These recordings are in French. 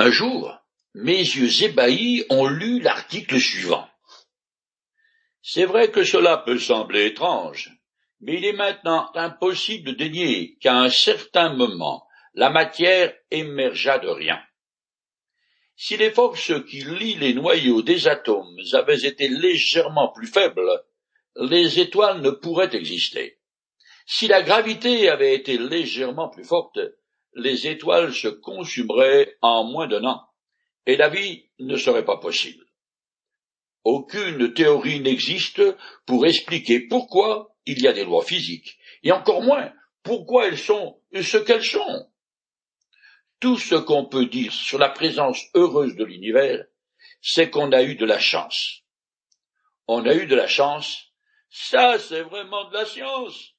Un jour, mes yeux ébahis ont lu l'article suivant. C'est vrai que cela peut sembler étrange, mais il est maintenant impossible de dénier qu'à un certain moment, la matière émergea de rien. Si les forces qui lient les noyaux des atomes avaient été légèrement plus faibles, les étoiles ne pourraient exister. Si la gravité avait été légèrement plus forte, les étoiles se consumeraient en moins d'un an, et la vie ne serait pas possible. Aucune théorie n'existe pour expliquer pourquoi il y a des lois physiques, et encore moins pourquoi elles sont ce qu'elles sont. Tout ce qu'on peut dire sur la présence heureuse de l'univers, c'est qu'on a eu de la chance. On a eu de la chance, ça c'est vraiment de la science.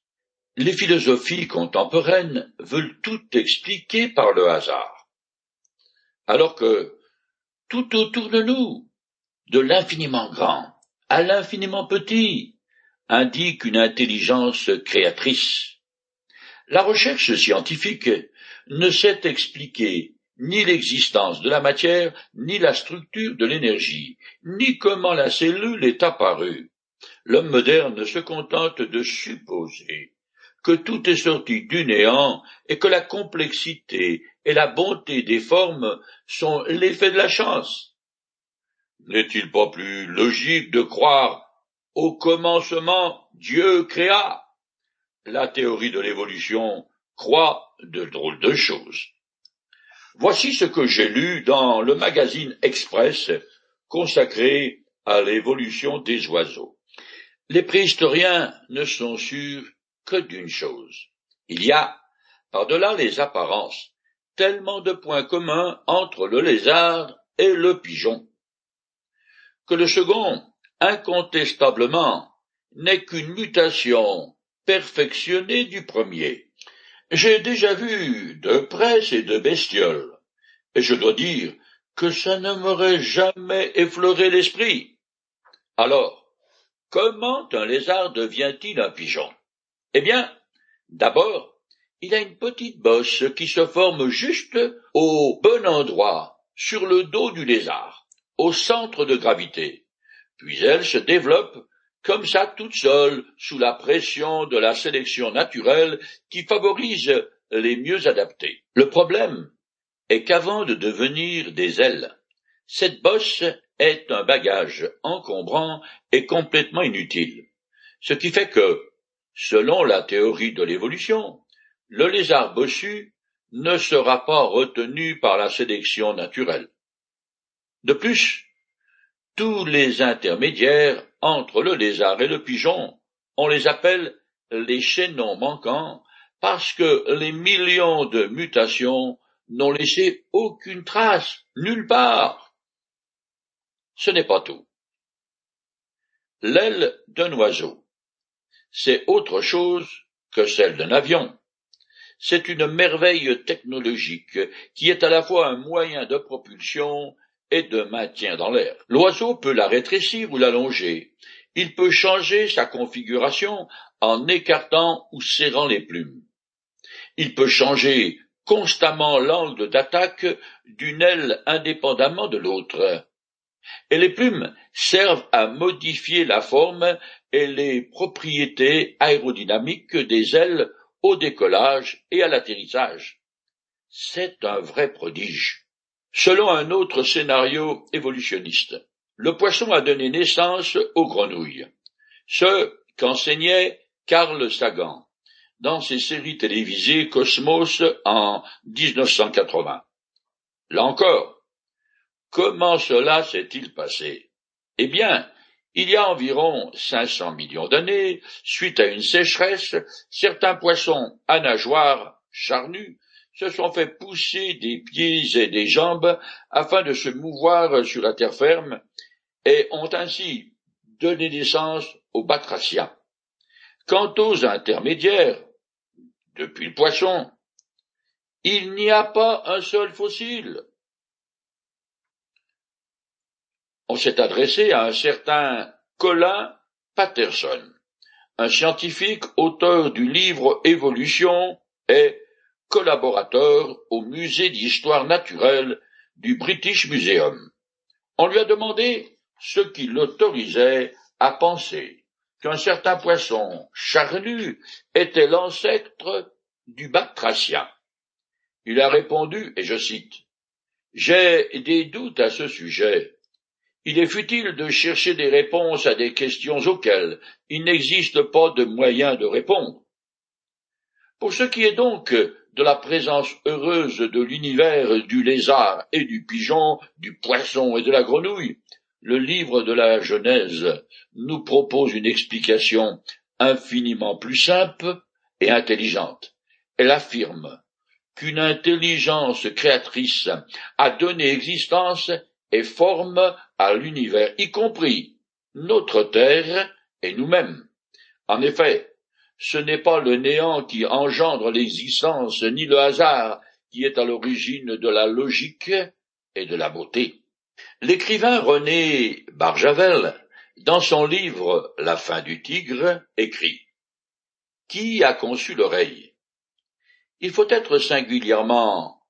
Les philosophies contemporaines veulent tout expliquer par le hasard. Alors que tout autour de nous, de l'infiniment grand à l'infiniment petit, indique une intelligence créatrice. La recherche scientifique ne sait expliquer ni l'existence de la matière, ni la structure de l'énergie, ni comment la cellule est apparue. L'homme moderne se contente de supposer que tout est sorti du néant et que la complexité et la bonté des formes sont l'effet de la chance. N'est-il pas plus logique de croire au commencement Dieu créa? La théorie de l'évolution croit de drôles de choses. Voici ce que j'ai lu dans le magazine Express consacré à l'évolution des oiseaux. Les préhistoriens ne sont sûrs d'une chose. Il y a, par-delà les apparences, tellement de points communs entre le lézard et le pigeon, que le second, incontestablement, n'est qu'une mutation perfectionnée du premier. J'ai déjà vu de presse et de bestioles, et je dois dire que ça ne m'aurait jamais effleuré l'esprit. Alors, comment un lézard devient-il un pigeon? Eh bien, d'abord, il a une petite bosse qui se forme juste au bon endroit, sur le dos du lézard, au centre de gravité. Puis elle se développe comme ça toute seule, sous la pression de la sélection naturelle qui favorise les mieux adaptés. Le problème est qu'avant de devenir des ailes, cette bosse est un bagage encombrant et complètement inutile. Ce qui fait que, Selon la théorie de l'évolution, le lézard bossu ne sera pas retenu par la sélection naturelle. De plus, tous les intermédiaires entre le lézard et le pigeon, on les appelle les chaînons manquants parce que les millions de mutations n'ont laissé aucune trace nulle part. Ce n'est pas tout. L'aile d'un oiseau c'est autre chose que celle d'un avion. C'est une merveille technologique qui est à la fois un moyen de propulsion et de maintien dans l'air. L'oiseau peut la rétrécir ou l'allonger. Il peut changer sa configuration en écartant ou serrant les plumes. Il peut changer constamment l'angle d'attaque d'une aile indépendamment de l'autre. Et les plumes servent à modifier la forme et les propriétés aérodynamiques des ailes au décollage et à l'atterrissage. C'est un vrai prodige. Selon un autre scénario évolutionniste, le poisson a donné naissance aux grenouilles, ce qu'enseignait Carl Sagan dans ses séries télévisées Cosmos en 1980. Là encore, comment cela s'est-il passé? Eh bien, il y a environ 500 millions d'années, suite à une sécheresse, certains poissons à nageoires charnues se sont fait pousser des pieds et des jambes afin de se mouvoir sur la terre ferme et ont ainsi donné naissance aux batraciens. Quant aux intermédiaires, depuis le poisson, il n'y a pas un seul fossile. On s'est adressé à un certain Colin Patterson, un scientifique auteur du livre Évolution et collaborateur au musée d'histoire naturelle du British Museum. On lui a demandé ce qui l'autorisait à penser qu'un certain poisson charnu était l'ancêtre du batracien. Il a répondu, et je cite, J'ai des doutes à ce sujet. Il est futile de chercher des réponses à des questions auxquelles il n'existe pas de moyen de répondre. Pour ce qui est donc de la présence heureuse de l'univers du lézard et du pigeon, du poisson et de la grenouille, le livre de la Genèse nous propose une explication infiniment plus simple et intelligente. Elle affirme qu'une intelligence créatrice a donné existence et forme à l'univers, y compris notre terre et nous-mêmes. En effet, ce n'est pas le néant qui engendre l'existence, ni le hasard qui est à l'origine de la logique et de la beauté. L'écrivain René Barjavel, dans son livre La fin du tigre, écrit Qui a conçu l'oreille? Il faut être singulièrement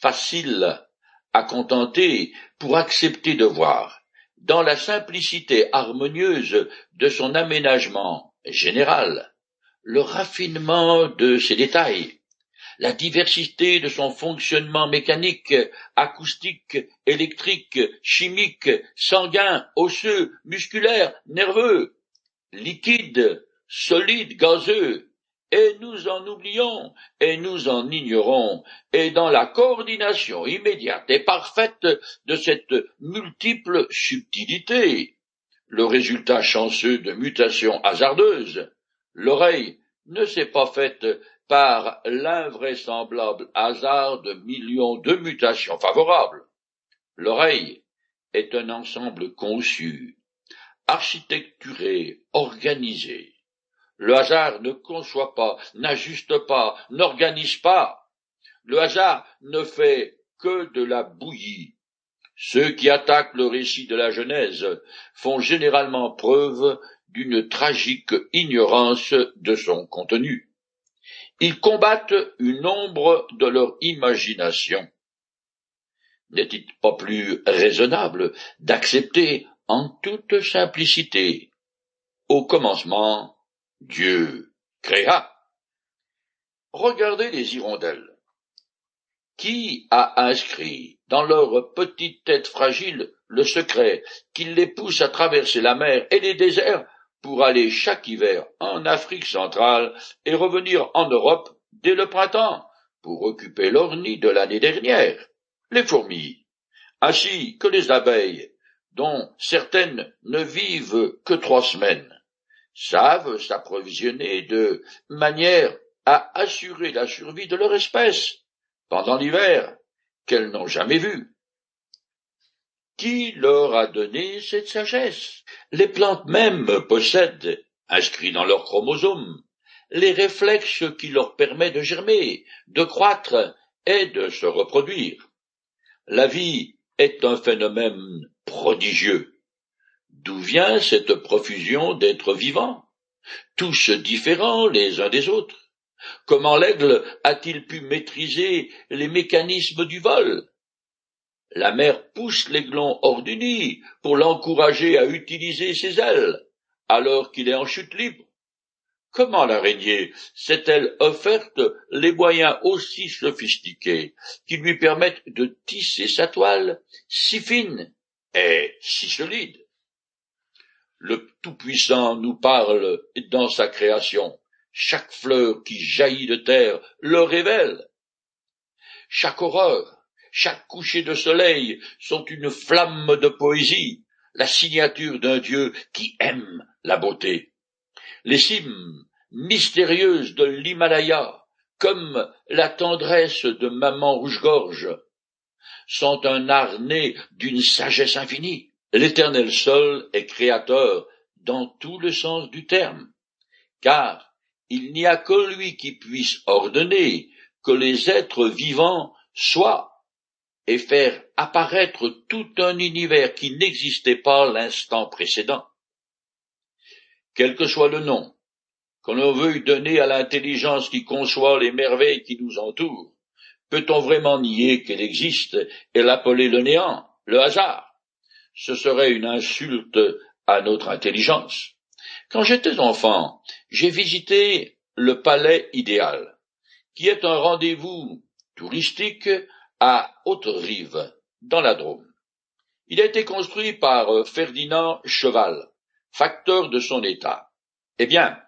facile à contenter pour accepter de voir, dans la simplicité harmonieuse de son aménagement général, le raffinement de ses détails, la diversité de son fonctionnement mécanique, acoustique, électrique, chimique, sanguin, osseux, musculaire, nerveux, liquide, solide, gazeux, et nous en oublions, et nous en ignorons, et dans la coordination immédiate et parfaite de cette multiple subtilité, le résultat chanceux de mutations hasardeuses, l'oreille ne s'est pas faite par l'invraisemblable hasard de millions de mutations favorables. L'oreille est un ensemble conçu, architecturé, organisé. Le hasard ne conçoit pas, n'ajuste pas, n'organise pas. Le hasard ne fait que de la bouillie. Ceux qui attaquent le récit de la Genèse font généralement preuve d'une tragique ignorance de son contenu. Ils combattent une ombre de leur imagination. N'est-il pas plus raisonnable d'accepter en toute simplicité Au commencement, Dieu créa. Regardez les hirondelles. Qui a inscrit dans leur petite tête fragile le secret qui les pousse à traverser la mer et les déserts pour aller chaque hiver en Afrique centrale et revenir en Europe dès le printemps pour occuper leur nid de l'année dernière, les fourmis, ainsi que les abeilles, dont certaines ne vivent que trois semaines, savent s'approvisionner de manière à assurer la survie de leur espèce pendant l'hiver qu'elles n'ont jamais vu. Qui leur a donné cette sagesse? Les plantes mêmes possèdent, inscrits dans leurs chromosomes, les réflexes qui leur permettent de germer, de croître et de se reproduire. La vie est un phénomène prodigieux. D'où vient cette profusion d'êtres vivants, tous différents les uns des autres. Comment l'aigle a-t-il pu maîtriser les mécanismes du vol? La mère pousse l'aiglon hors du nid pour l'encourager à utiliser ses ailes, alors qu'il est en chute libre. Comment l'araignée s'est-elle offerte les moyens aussi sophistiqués qui lui permettent de tisser sa toile si fine et si solide? Le Tout-Puissant nous parle dans sa création. Chaque fleur qui jaillit de terre le révèle. Chaque horreur, chaque coucher de soleil sont une flamme de poésie, la signature d'un Dieu qui aime la beauté. Les cimes mystérieuses de l'Himalaya, comme la tendresse de maman rouge-gorge, sont un harnais d'une sagesse infinie. L'éternel seul est créateur dans tout le sens du terme, car il n'y a que lui qui puisse ordonner que les êtres vivants soient et faire apparaître tout un univers qui n'existait pas l'instant précédent. Quel que soit le nom qu'on l'on veuille donner à l'intelligence qui conçoit les merveilles qui nous entourent, Peut-on vraiment nier qu'elle existe et l'appeler le néant, le hasard? Ce serait une insulte à notre intelligence. Quand j'étais enfant, j'ai visité le palais idéal, qui est un rendez-vous touristique à Haute-Rive, dans la Drôme. Il a été construit par Ferdinand Cheval, facteur de son état. Eh bien,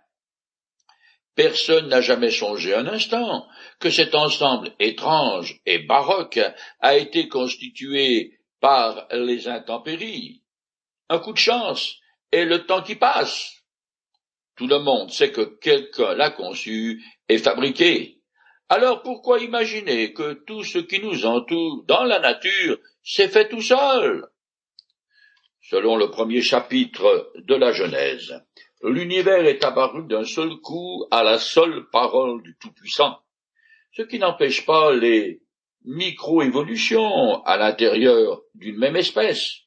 Personne n'a jamais songé un instant que cet ensemble étrange et baroque a été constitué par les intempéries. Un coup de chance et le temps qui passe. Tout le monde sait que quelqu'un l'a conçu et fabriqué. Alors pourquoi imaginer que tout ce qui nous entoure dans la nature s'est fait tout seul? Selon le premier chapitre de la Genèse, l'univers est apparu d'un seul coup à la seule parole du Tout-Puissant, ce qui n'empêche pas les micro-évolutions à l'intérieur d'une même espèce,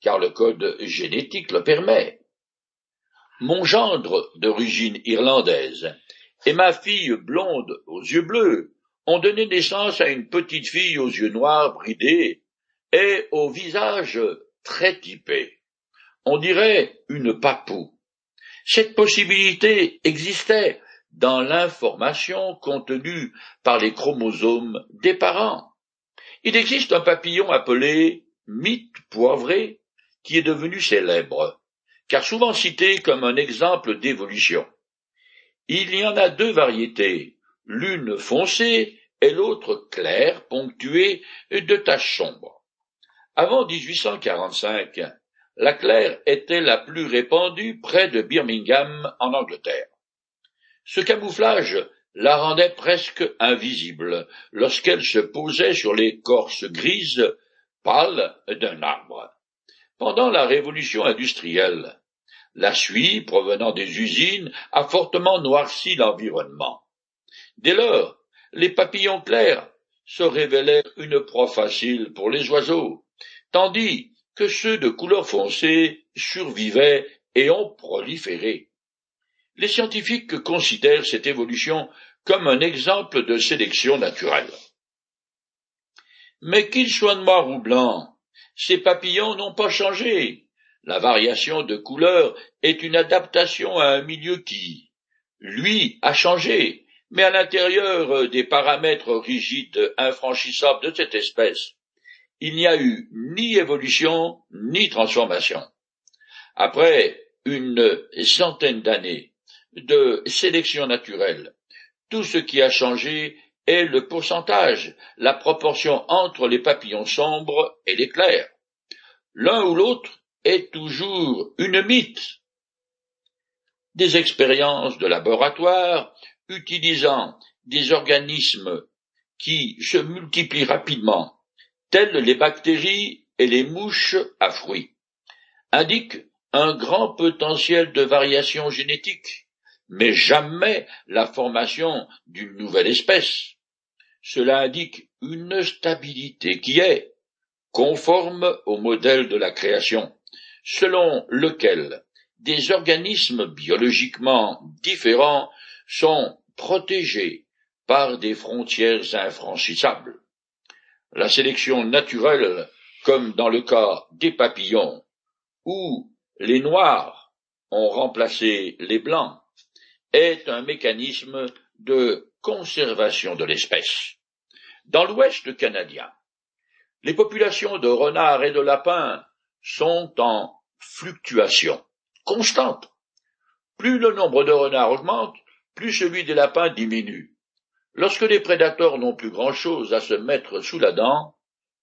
car le code génétique le permet. Mon gendre d'origine irlandaise et ma fille blonde aux yeux bleus ont donné naissance à une petite fille aux yeux noirs bridés et au visage très typé. On dirait une papou. Cette possibilité existait dans l'information contenue par les chromosomes des parents. Il existe un papillon appelé mythe poivré qui est devenu célèbre, car souvent cité comme un exemple d'évolution. Il y en a deux variétés, l'une foncée et l'autre claire, ponctuée de taches sombres. Avant 1845, la claire était la plus répandue près de Birmingham en Angleterre. Ce camouflage la rendait presque invisible lorsqu'elle se posait sur l'écorce grise pâle d'un arbre. Pendant la révolution industrielle, la suie provenant des usines a fortement noirci l'environnement. Dès lors, les papillons clairs se révélèrent une proie facile pour les oiseaux, tandis que ceux de couleur foncée survivaient et ont proliféré. Les scientifiques considèrent cette évolution comme un exemple de sélection naturelle. Mais qu'ils soient noirs ou blancs, ces papillons n'ont pas changé. La variation de couleur est une adaptation à un milieu qui, lui, a changé, mais à l'intérieur des paramètres rigides infranchissables de cette espèce, il n'y a eu ni évolution ni transformation. Après une centaine d'années de sélection naturelle, tout ce qui a changé est le pourcentage, la proportion entre les papillons sombres et les clairs. L'un ou l'autre est toujours une mythe. Des expériences de laboratoire utilisant des organismes qui se multiplient rapidement telles les bactéries et les mouches à fruits, indiquent un grand potentiel de variation génétique, mais jamais la formation d'une nouvelle espèce. Cela indique une stabilité qui est conforme au modèle de la création, selon lequel des organismes biologiquement différents sont protégés par des frontières infranchissables. La sélection naturelle, comme dans le cas des papillons, où les noirs ont remplacé les blancs, est un mécanisme de conservation de l'espèce. Dans l'Ouest canadien, les populations de renards et de lapins sont en fluctuation constante. Plus le nombre de renards augmente, plus celui des lapins diminue. Lorsque les prédateurs n'ont plus grand-chose à se mettre sous la dent,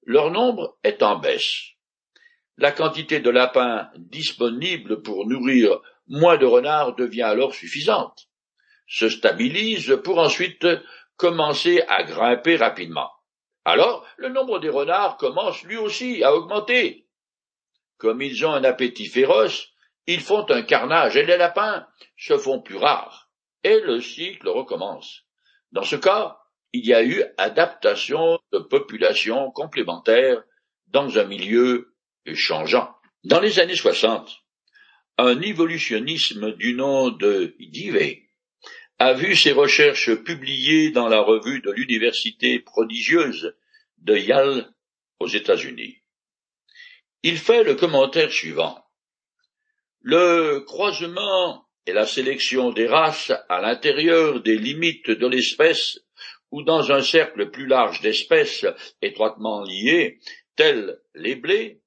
leur nombre est en baisse. La quantité de lapins disponible pour nourrir moins de renards devient alors suffisante, se stabilise pour ensuite commencer à grimper rapidement. Alors, le nombre des renards commence lui aussi à augmenter. Comme ils ont un appétit féroce, ils font un carnage et les lapins se font plus rares. Et le cycle recommence. Dans ce cas, il y a eu adaptation de populations complémentaires dans un milieu changeant. Dans les années 60, un évolutionnisme du nom de Dewey a vu ses recherches publiées dans la revue de l'université prodigieuse de Yale aux États-Unis. Il fait le commentaire suivant. Le croisement et la sélection des races à l'intérieur des limites de l'espèce ou dans un cercle plus large d'espèces étroitement liées, telles les blés,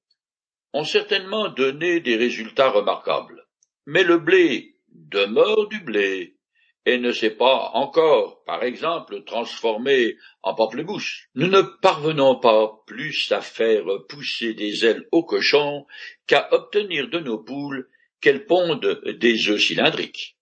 ont certainement donné des résultats remarquables. Mais le blé demeure du blé et ne s'est pas encore, par exemple, transformé en pamplemousse. Nous ne parvenons pas plus à faire pousser des ailes aux cochons qu'à obtenir de nos poules qu'elles pondent des œufs cylindriques.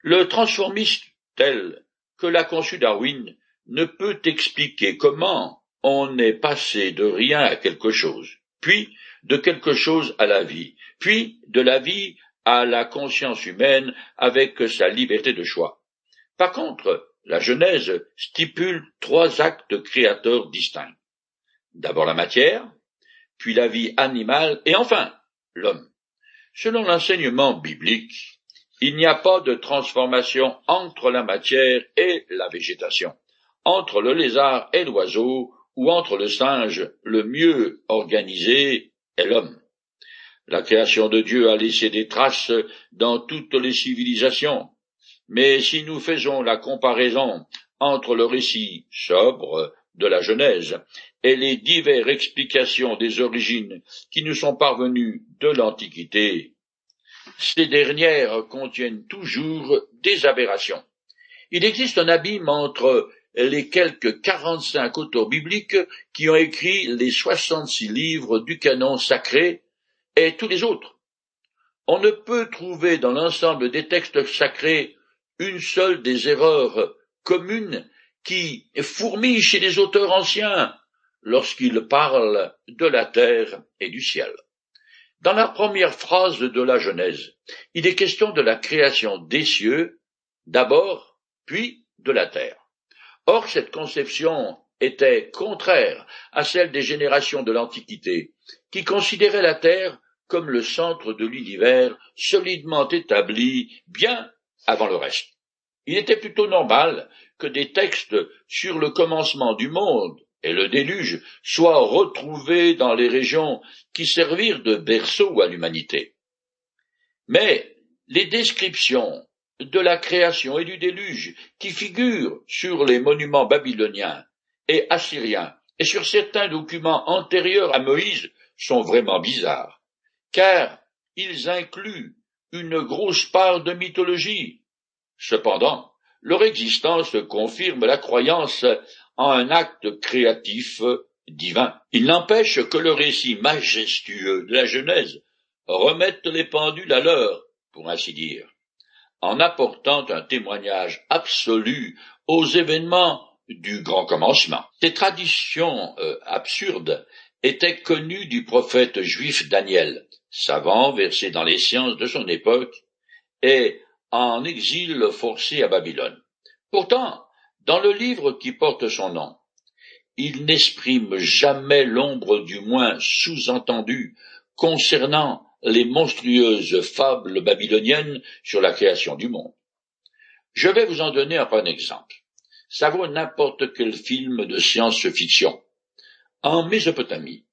Le transformiste tel que l'a conçu Darwin ne peut expliquer comment on est passé de rien à quelque chose, puis de quelque chose à la vie, puis de la vie à la conscience humaine avec sa liberté de choix. Par contre, la Genèse stipule trois actes créateurs distincts. D'abord la matière, puis la vie animale, et enfin l'homme. Selon l'enseignement biblique, il n'y a pas de transformation entre la matière et la végétation, entre le lézard et l'oiseau, ou entre le singe le mieux organisé l'homme. La création de Dieu a laissé des traces dans toutes les civilisations, mais si nous faisons la comparaison entre le récit sobre de la Genèse et les diverses explications des origines qui nous sont parvenues de l'Antiquité, ces dernières contiennent toujours des aberrations. Il existe un abîme entre les quelques quarante-cinq auteurs bibliques qui ont écrit les soixante-six livres du canon sacré et tous les autres. On ne peut trouver dans l'ensemble des textes sacrés une seule des erreurs communes qui fourmillent chez les auteurs anciens lorsqu'ils parlent de la terre et du ciel. Dans la première phrase de la Genèse, il est question de la création des cieux, d'abord, puis de la terre. Or, cette conception était contraire à celle des générations de l'Antiquité, qui considéraient la Terre comme le centre de l'univers solidement établi bien avant le reste. Il était plutôt normal que des textes sur le commencement du monde et le déluge soient retrouvés dans les régions qui servirent de berceau à l'humanité. Mais les descriptions de la création et du déluge qui figurent sur les monuments babyloniens et assyriens et sur certains documents antérieurs à Moïse sont vraiment bizarres, car ils incluent une grosse part de mythologie. Cependant, leur existence confirme la croyance en un acte créatif divin. Il n'empêche que le récit majestueux de la Genèse remette les pendules à l'heure, pour ainsi dire en apportant un témoignage absolu aux événements du grand commencement. Ces traditions euh, absurdes étaient connues du prophète juif Daniel, savant versé dans les sciences de son époque, et en exil forcé à Babylone. Pourtant, dans le livre qui porte son nom, il n'exprime jamais l'ombre du moins sous-entendu concernant les monstrueuses fables babyloniennes sur la création du monde. Je vais vous en donner un bon exemple. Ça vaut n'importe quel film de science-fiction. En Mésopotamie,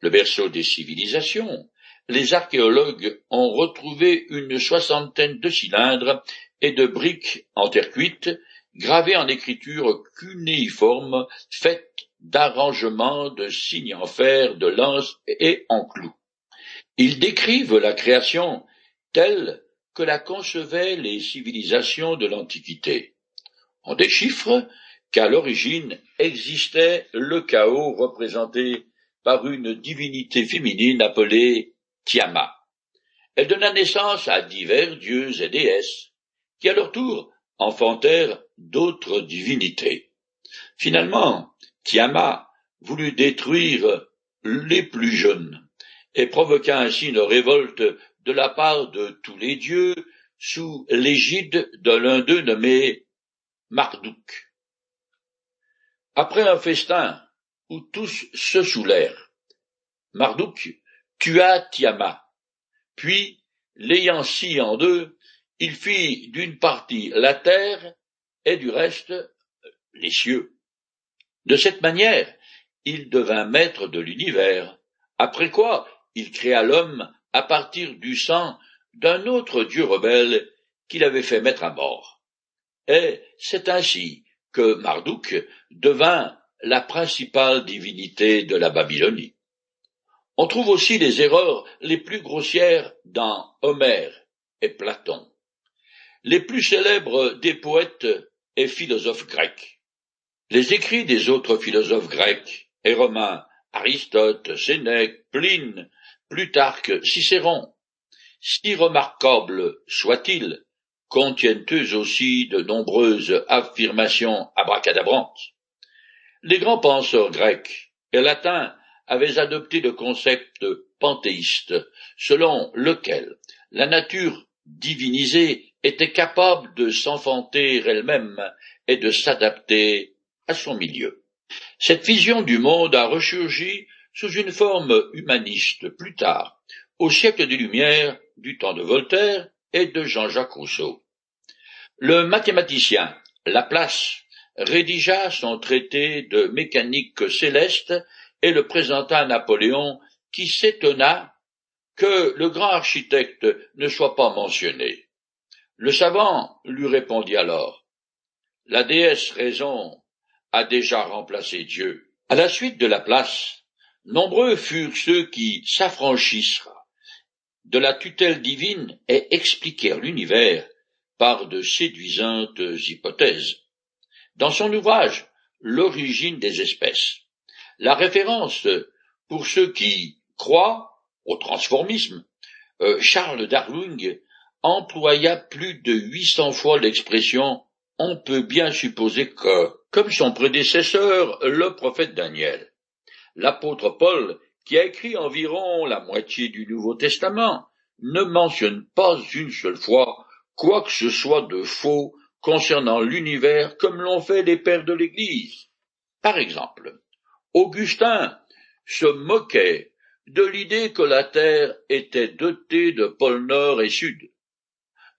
le berceau des civilisations, les archéologues ont retrouvé une soixantaine de cylindres et de briques en terre cuite, gravées en écriture cunéiforme, faites d'arrangements de signes en fer, de lances et en clous. Ils décrivent la création telle que la concevaient les civilisations de l'Antiquité. On déchiffre qu'à l'origine existait le chaos représenté par une divinité féminine appelée Tiamat. Elle donna naissance à divers dieux et déesses, qui à leur tour enfantèrent d'autres divinités. Finalement, Tiamat voulut détruire les plus jeunes et provoqua ainsi une révolte de la part de tous les dieux sous l'égide de l'un d'eux nommé Marduk. Après un festin où tous se saoulèrent, Marduk tua Tiamat, puis, l'ayant scié en deux, il fit d'une partie la terre et du reste les cieux. De cette manière, il devint maître de l'univers, après quoi il créa l'homme à partir du sang d'un autre dieu rebelle qu'il avait fait mettre à mort. Et c'est ainsi que Marduk devint la principale divinité de la Babylonie. On trouve aussi les erreurs les plus grossières dans Homère et Platon, les plus célèbres des poètes et philosophes grecs. Les écrits des autres philosophes grecs et romains, Aristote, Sénèque, Pline, Plutarque, Cicéron, si remarquables soient-ils, contiennent eux aussi de nombreuses affirmations abracadabrantes. Les grands penseurs grecs et latins avaient adopté le concept panthéiste, selon lequel la nature divinisée était capable de s'enfanter elle-même et de s'adapter à son milieu. Cette vision du monde a ressurgi sous une forme humaniste plus tard, au siècle des Lumières, du temps de Voltaire et de Jean-Jacques Rousseau. Le mathématicien Laplace rédigea son traité de mécanique céleste et le présenta à Napoléon, qui s'étonna que le grand architecte ne soit pas mentionné. Le savant lui répondit alors La déesse raison a déjà remplacé Dieu. À la suite de Laplace, nombreux furent ceux qui s'affranchissent de la tutelle divine et expliquèrent l'univers par de séduisantes hypothèses. Dans son ouvrage L'origine des espèces, la référence pour ceux qui croient au transformisme, euh, Charles Darwin employa plus de huit cents fois l'expression on peut bien supposer que, comme son prédécesseur, le prophète Daniel. L'apôtre Paul, qui a écrit environ la moitié du Nouveau Testament, ne mentionne pas une seule fois quoi que ce soit de faux concernant l'univers comme l'ont fait les pères de l'Église. Par exemple, Augustin se moquait de l'idée que la Terre était dotée de pôles nord et sud.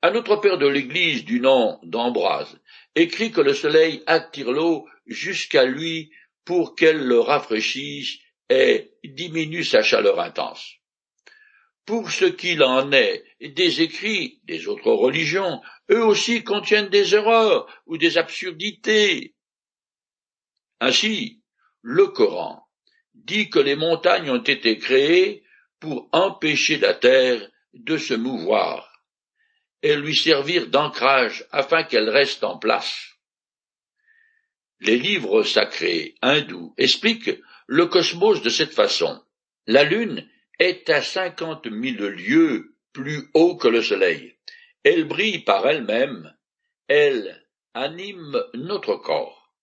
Un autre père de l'Église du nom d'Ambroise écrit que le soleil attire l'eau jusqu'à lui pour qu'elle le rafraîchisse et diminue sa chaleur intense. Pour ce qu'il en est des écrits des autres religions, eux aussi contiennent des erreurs ou des absurdités. Ainsi, le Coran dit que les montagnes ont été créées pour empêcher la terre de se mouvoir et lui servir d'ancrage afin qu'elle reste en place. Les livres sacrés hindous expliquent le cosmos de cette façon. La Lune est à cinquante mille lieues plus haut que le Soleil. Elle brille par elle-même, elle anime notre corps.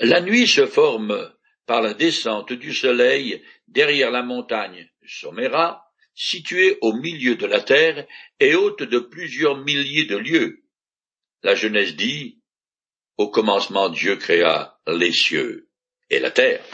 La nuit se forme par la descente du Soleil derrière la montagne Somera, située au milieu de la terre et haute de plusieurs milliers de lieues. La Genèse dit, Au commencement Dieu créa les cieux et la terre.